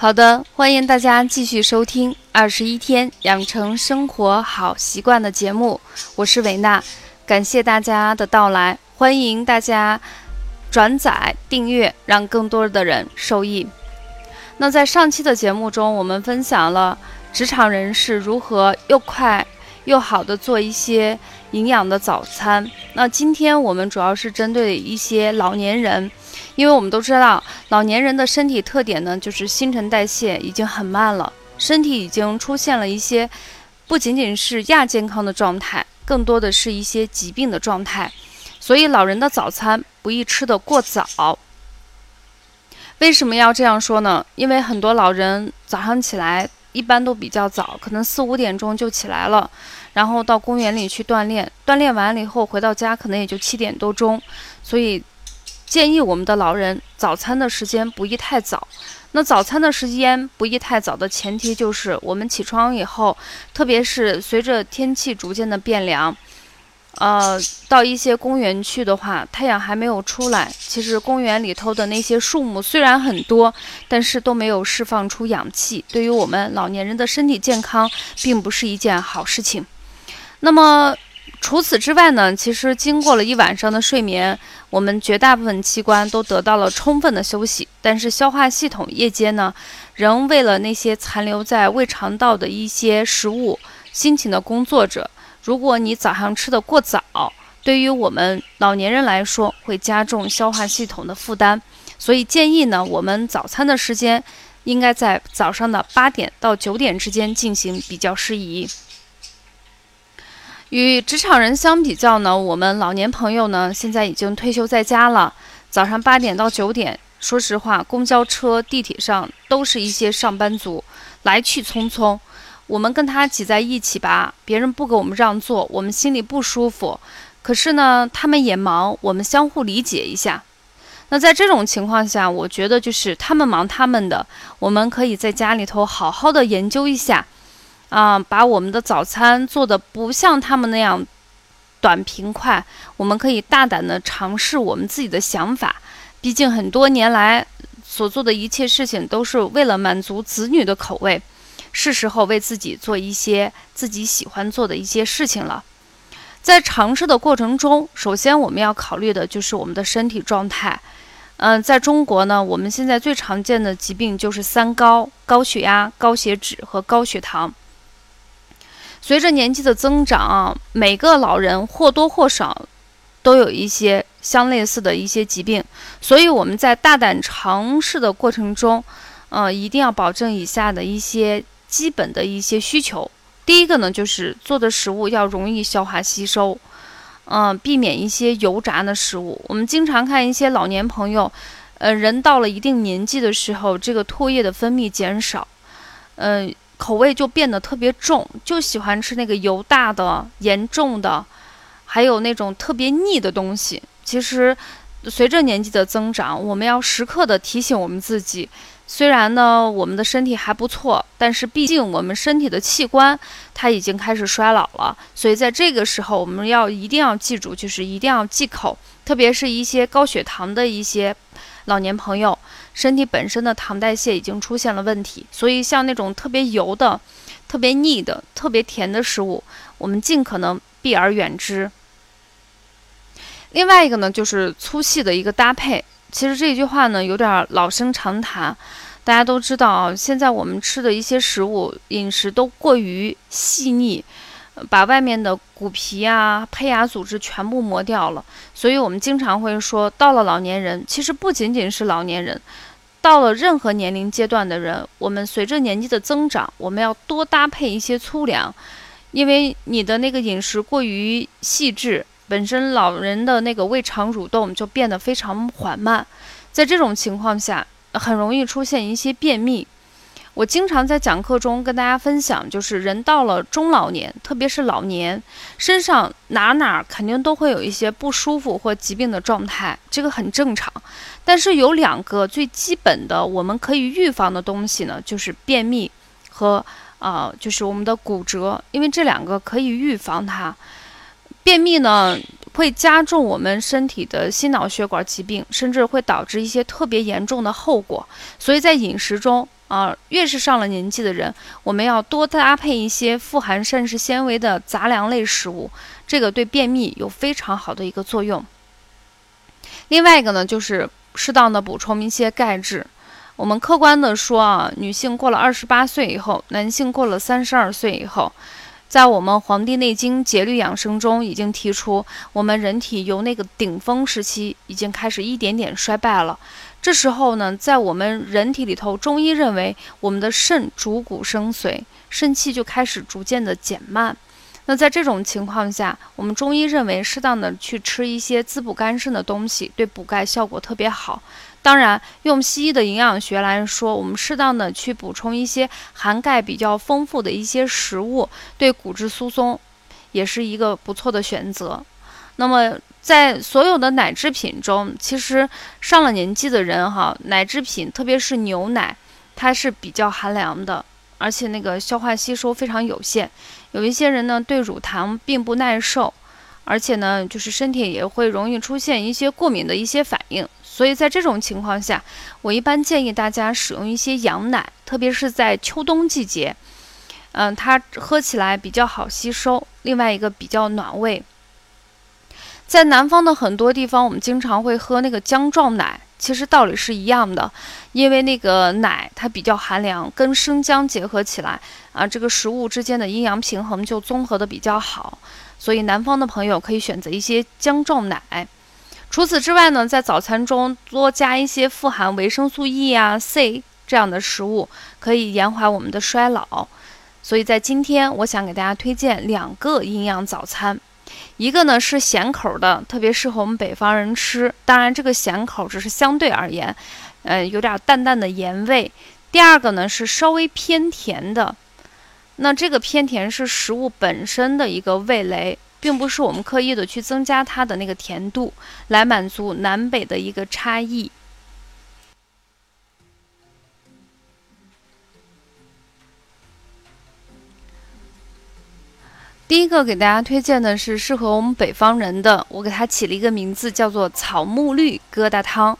好的，欢迎大家继续收听《二十一天养成生活好习惯》的节目，我是维娜，感谢大家的到来，欢迎大家转载、订阅，让更多的人受益。那在上期的节目中，我们分享了职场人士如何又快又好的做一些营养的早餐。那今天我们主要是针对一些老年人。因为我们都知道，老年人的身体特点呢，就是新陈代谢已经很慢了，身体已经出现了一些不仅仅是亚健康的状态，更多的是一些疾病的状态。所以，老人的早餐不宜吃得过早。为什么要这样说呢？因为很多老人早上起来一般都比较早，可能四五点钟就起来了，然后到公园里去锻炼，锻炼完了以后回到家可能也就七点多钟，所以。建议我们的老人早餐的时间不宜太早。那早餐的时间不宜太早的前提就是我们起床以后，特别是随着天气逐渐的变凉，呃，到一些公园去的话，太阳还没有出来，其实公园里头的那些树木虽然很多，但是都没有释放出氧气，对于我们老年人的身体健康并不是一件好事情。那么。除此之外呢，其实经过了一晚上的睡眠，我们绝大部分器官都得到了充分的休息。但是消化系统夜间呢，仍为了那些残留在胃肠道的一些食物辛勤的工作者。如果你早上吃的过早，对于我们老年人来说会加重消化系统的负担。所以建议呢，我们早餐的时间应该在早上的八点到九点之间进行比较适宜。与职场人相比较呢，我们老年朋友呢，现在已经退休在家了。早上八点到九点，说实话，公交车、地铁上都是一些上班族，来去匆匆。我们跟他挤在一起吧，别人不给我们让座，我们心里不舒服。可是呢，他们也忙，我们相互理解一下。那在这种情况下，我觉得就是他们忙他们的，我们可以在家里头好好的研究一下。啊，把我们的早餐做的不像他们那样短平快，我们可以大胆的尝试我们自己的想法。毕竟很多年来所做的一切事情都是为了满足子女的口味，是时候为自己做一些自己喜欢做的一些事情了。在尝试的过程中，首先我们要考虑的就是我们的身体状态。嗯，在中国呢，我们现在最常见的疾病就是三高：高血压、高血脂和高血糖。随着年纪的增长，每个老人或多或少都有一些相类似的一些疾病，所以我们在大胆尝试的过程中，呃，一定要保证以下的一些基本的一些需求。第一个呢，就是做的食物要容易消化吸收，嗯，避免一些油炸的食物。我们经常看一些老年朋友，呃，人到了一定年纪的时候，这个唾液的分泌减少，嗯。口味就变得特别重，就喜欢吃那个油大的、严重的，还有那种特别腻的东西。其实，随着年纪的增长，我们要时刻的提醒我们自己，虽然呢我们的身体还不错，但是毕竟我们身体的器官它已经开始衰老了。所以在这个时候，我们要一定要记住，就是一定要忌口，特别是一些高血糖的一些老年朋友。身体本身的糖代谢已经出现了问题，所以像那种特别油的、特别腻的、特别甜的食物，我们尽可能避而远之。另外一个呢，就是粗细的一个搭配。其实这句话呢，有点老生常谈。大家都知道啊，现在我们吃的一些食物饮食都过于细腻。把外面的骨皮啊、胚芽组织全部磨掉了，所以我们经常会说，到了老年人，其实不仅仅是老年人，到了任何年龄阶段的人，我们随着年纪的增长，我们要多搭配一些粗粮，因为你的那个饮食过于细致，本身老人的那个胃肠蠕动就变得非常缓慢，在这种情况下，很容易出现一些便秘。我经常在讲课中跟大家分享，就是人到了中老年，特别是老年，身上哪哪肯定都会有一些不舒服或疾病的状态，这个很正常。但是有两个最基本的我们可以预防的东西呢，就是便秘和啊，就是我们的骨折，因为这两个可以预防它。便秘呢会加重我们身体的心脑血管疾病，甚至会导致一些特别严重的后果。所以在饮食中。啊，越是上了年纪的人，我们要多搭配一些富含膳食纤维的杂粮类食物，这个对便秘有非常好的一个作用。另外一个呢，就是适当的补充一些钙质。我们客观的说啊，女性过了二十八岁以后，男性过了三十二岁以后，在我们《黄帝内经·节律养生》中已经提出，我们人体由那个顶峰时期已经开始一点点衰败了。这时候呢，在我们人体里头，中医认为我们的肾主骨生髓，肾气就开始逐渐的减慢。那在这种情况下，我们中医认为适当的去吃一些滋补肝肾的东西，对补钙效果特别好。当然，用西医的营养学来说，我们适当的去补充一些含钙比较丰富的一些食物，对骨质疏松也是一个不错的选择。那么，在所有的奶制品中，其实上了年纪的人哈，奶制品特别是牛奶，它是比较寒凉的，而且那个消化吸收非常有限。有一些人呢，对乳糖并不耐受，而且呢，就是身体也会容易出现一些过敏的一些反应。所以在这种情况下，我一般建议大家使用一些羊奶，特别是在秋冬季节，嗯，它喝起来比较好吸收，另外一个比较暖胃。在南方的很多地方，我们经常会喝那个姜撞奶，其实道理是一样的，因为那个奶它比较寒凉，跟生姜结合起来啊，这个食物之间的阴阳平衡就综合的比较好，所以南方的朋友可以选择一些姜撞奶。除此之外呢，在早餐中多加一些富含维生素 E 啊、C 这样的食物，可以延缓我们的衰老。所以在今天，我想给大家推荐两个营养早餐。一个呢是咸口的，特别适合我们北方人吃。当然，这个咸口只是相对而言，呃，有点淡淡的盐味。第二个呢是稍微偏甜的，那这个偏甜是食物本身的一个味蕾，并不是我们刻意的去增加它的那个甜度，来满足南北的一个差异。第一个给大家推荐的是适合我们北方人的，我给它起了一个名字，叫做草木绿疙瘩汤。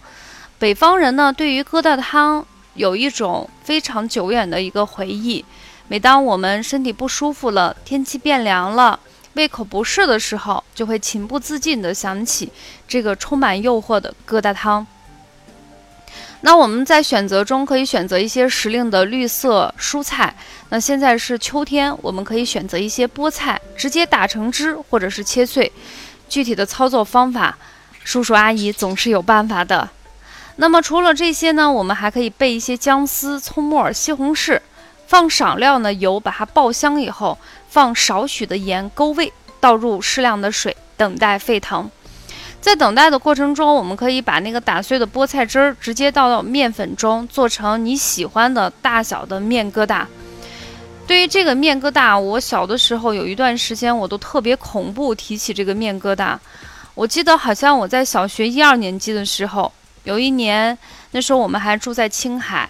北方人呢，对于疙瘩汤有一种非常久远的一个回忆。每当我们身体不舒服了，天气变凉了，胃口不适的时候，就会情不自禁地想起这个充满诱惑的疙瘩汤。那我们在选择中可以选择一些时令的绿色蔬菜。那现在是秋天，我们可以选择一些菠菜，直接打成汁或者是切碎。具体的操作方法，叔叔阿姨总是有办法的。那么除了这些呢，我们还可以备一些姜丝、葱末、西红柿，放少量的油把它爆香以后，放少许的盐勾味，倒入适量的水，等待沸腾。在等待的过程中，我们可以把那个打碎的菠菜汁儿直接倒到面粉中，做成你喜欢的大小的面疙瘩。对于这个面疙瘩，我小的时候有一段时间我都特别恐怖，提起这个面疙瘩。我记得好像我在小学一二年级的时候，有一年，那时候我们还住在青海，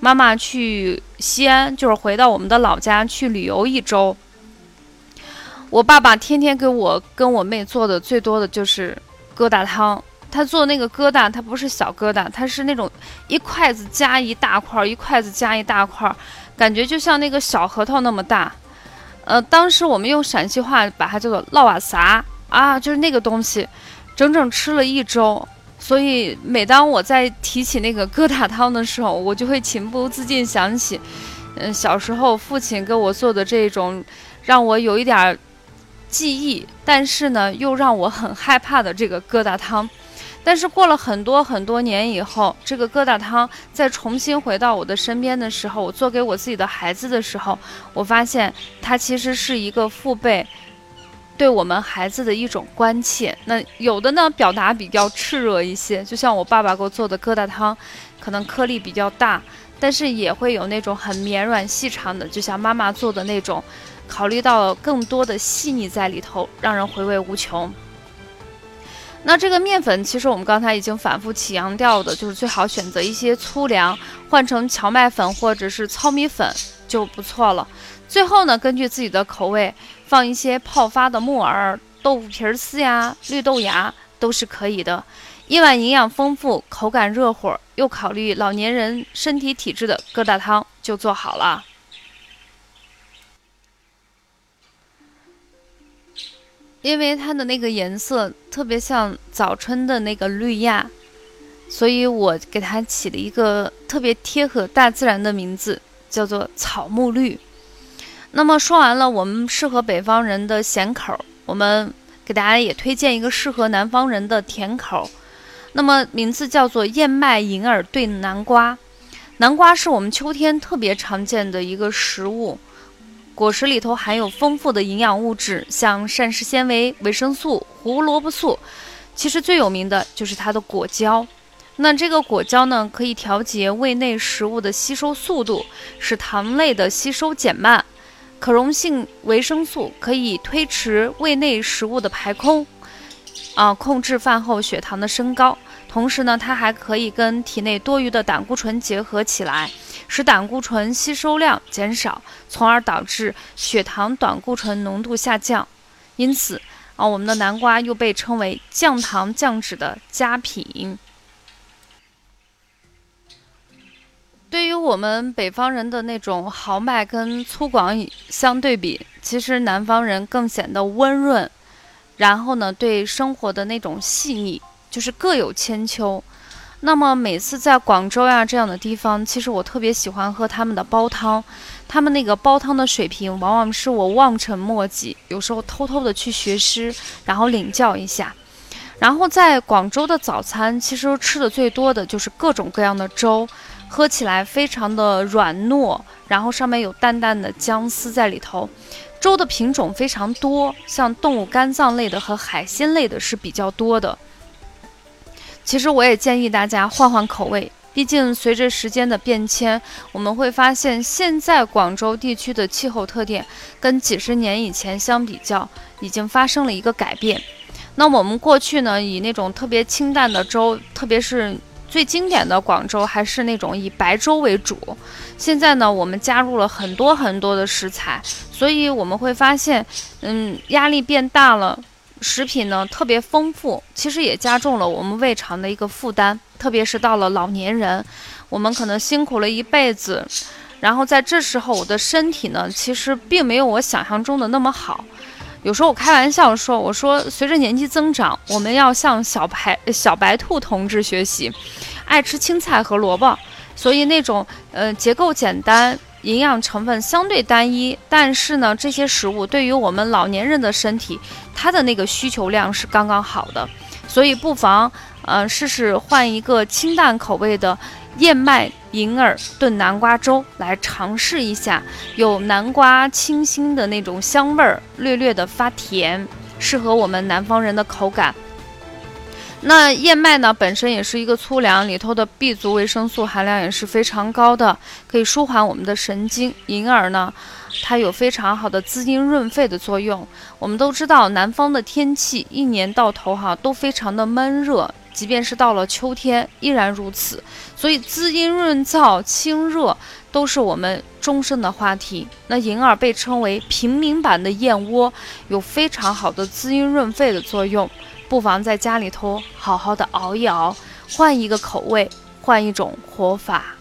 妈妈去西安，就是回到我们的老家去旅游一周。我爸爸天天给我跟我妹做的最多的就是。疙瘩汤，他做那个疙瘩，它不是小疙瘩，它是那种一筷子夹一大块，一筷子夹一大块，感觉就像那个小核桃那么大。呃，当时我们用陕西话把它叫做烙瓦撒啊，就是那个东西，整整吃了一周。所以每当我在提起那个疙瘩汤的时候，我就会情不自禁想起，嗯，小时候父亲给我做的这种，让我有一点。记忆，但是呢，又让我很害怕的这个疙瘩汤。但是过了很多很多年以后，这个疙瘩汤再重新回到我的身边的时候，我做给我自己的孩子的时候，我发现它其实是一个父辈对我们孩子的一种关切。那有的呢，表达比较炽热一些，就像我爸爸给我做的疙瘩汤，可能颗粒比较大，但是也会有那种很绵软细长的，就像妈妈做的那种。考虑到更多的细腻在里头，让人回味无穷。那这个面粉，其实我们刚才已经反复起强调的，就是最好选择一些粗粮，换成荞麦粉或者是糙米粉就不错了。最后呢，根据自己的口味，放一些泡发的木耳、豆腐皮丝呀、绿豆芽都是可以的。一碗营养丰富、口感热乎，又考虑老年人身体体质的疙瘩汤就做好了。因为它的那个颜色特别像早春的那个绿芽，所以我给它起了一个特别贴合大自然的名字，叫做草木绿。那么说完了，我们适合北方人的咸口，我们给大家也推荐一个适合南方人的甜口。那么名字叫做燕麦银耳炖南瓜。南瓜是我们秋天特别常见的一个食物。果实里头含有丰富的营养物质，像膳食纤维、维生素、胡萝卜素。其实最有名的就是它的果胶。那这个果胶呢，可以调节胃内食物的吸收速度，使糖类的吸收减慢。可溶性维生素可以推迟胃内食物的排空，啊，控制饭后血糖的升高。同时呢，它还可以跟体内多余的胆固醇结合起来。使胆固醇吸收量减少，从而导致血糖胆固醇浓度下降。因此啊，我们的南瓜又被称为降糖降脂的佳品。对于我们北方人的那种豪迈跟粗犷相对比，其实南方人更显得温润，然后呢，对生活的那种细腻，就是各有千秋。那么每次在广州呀这样的地方，其实我特别喜欢喝他们的煲汤，他们那个煲汤的水平往往是我望尘莫及，有时候偷偷的去学师，然后领教一下。然后在广州的早餐，其实吃的最多的就是各种各样的粥，喝起来非常的软糯，然后上面有淡淡的姜丝在里头。粥的品种非常多，像动物肝脏类的和海鲜类的是比较多的。其实我也建议大家换换口味，毕竟随着时间的变迁，我们会发现现在广州地区的气候特点跟几十年以前相比较，已经发生了一个改变。那我们过去呢，以那种特别清淡的粥，特别是最经典的广州，还是那种以白粥为主。现在呢，我们加入了很多很多的食材，所以我们会发现，嗯，压力变大了。食品呢特别丰富，其实也加重了我们胃肠的一个负担，特别是到了老年人，我们可能辛苦了一辈子，然后在这时候我的身体呢，其实并没有我想象中的那么好。有时候我开玩笑说，我说随着年纪增长，我们要向小白小白兔同志学习，爱吃青菜和萝卜，所以那种呃结构简单。营养成分相对单一，但是呢，这些食物对于我们老年人的身体，它的那个需求量是刚刚好的，所以不妨，呃，试试换一个清淡口味的燕麦银耳炖南瓜粥来尝试一下，有南瓜清新的那种香味儿，略略的发甜，适合我们南方人的口感。那燕麦呢，本身也是一个粗粮，里头的 B 族维生素含量也是非常高的，可以舒缓我们的神经。银耳呢，它有非常好的滋阴润肺的作用。我们都知道，南方的天气一年到头哈都非常的闷热，即便是到了秋天依然如此。所以滋阴润燥、清热都是我们终身的话题。那银耳被称为平民版的燕窝，有非常好的滋阴润肺的作用。不妨在家里头好好的熬一熬，换一个口味，换一种活法。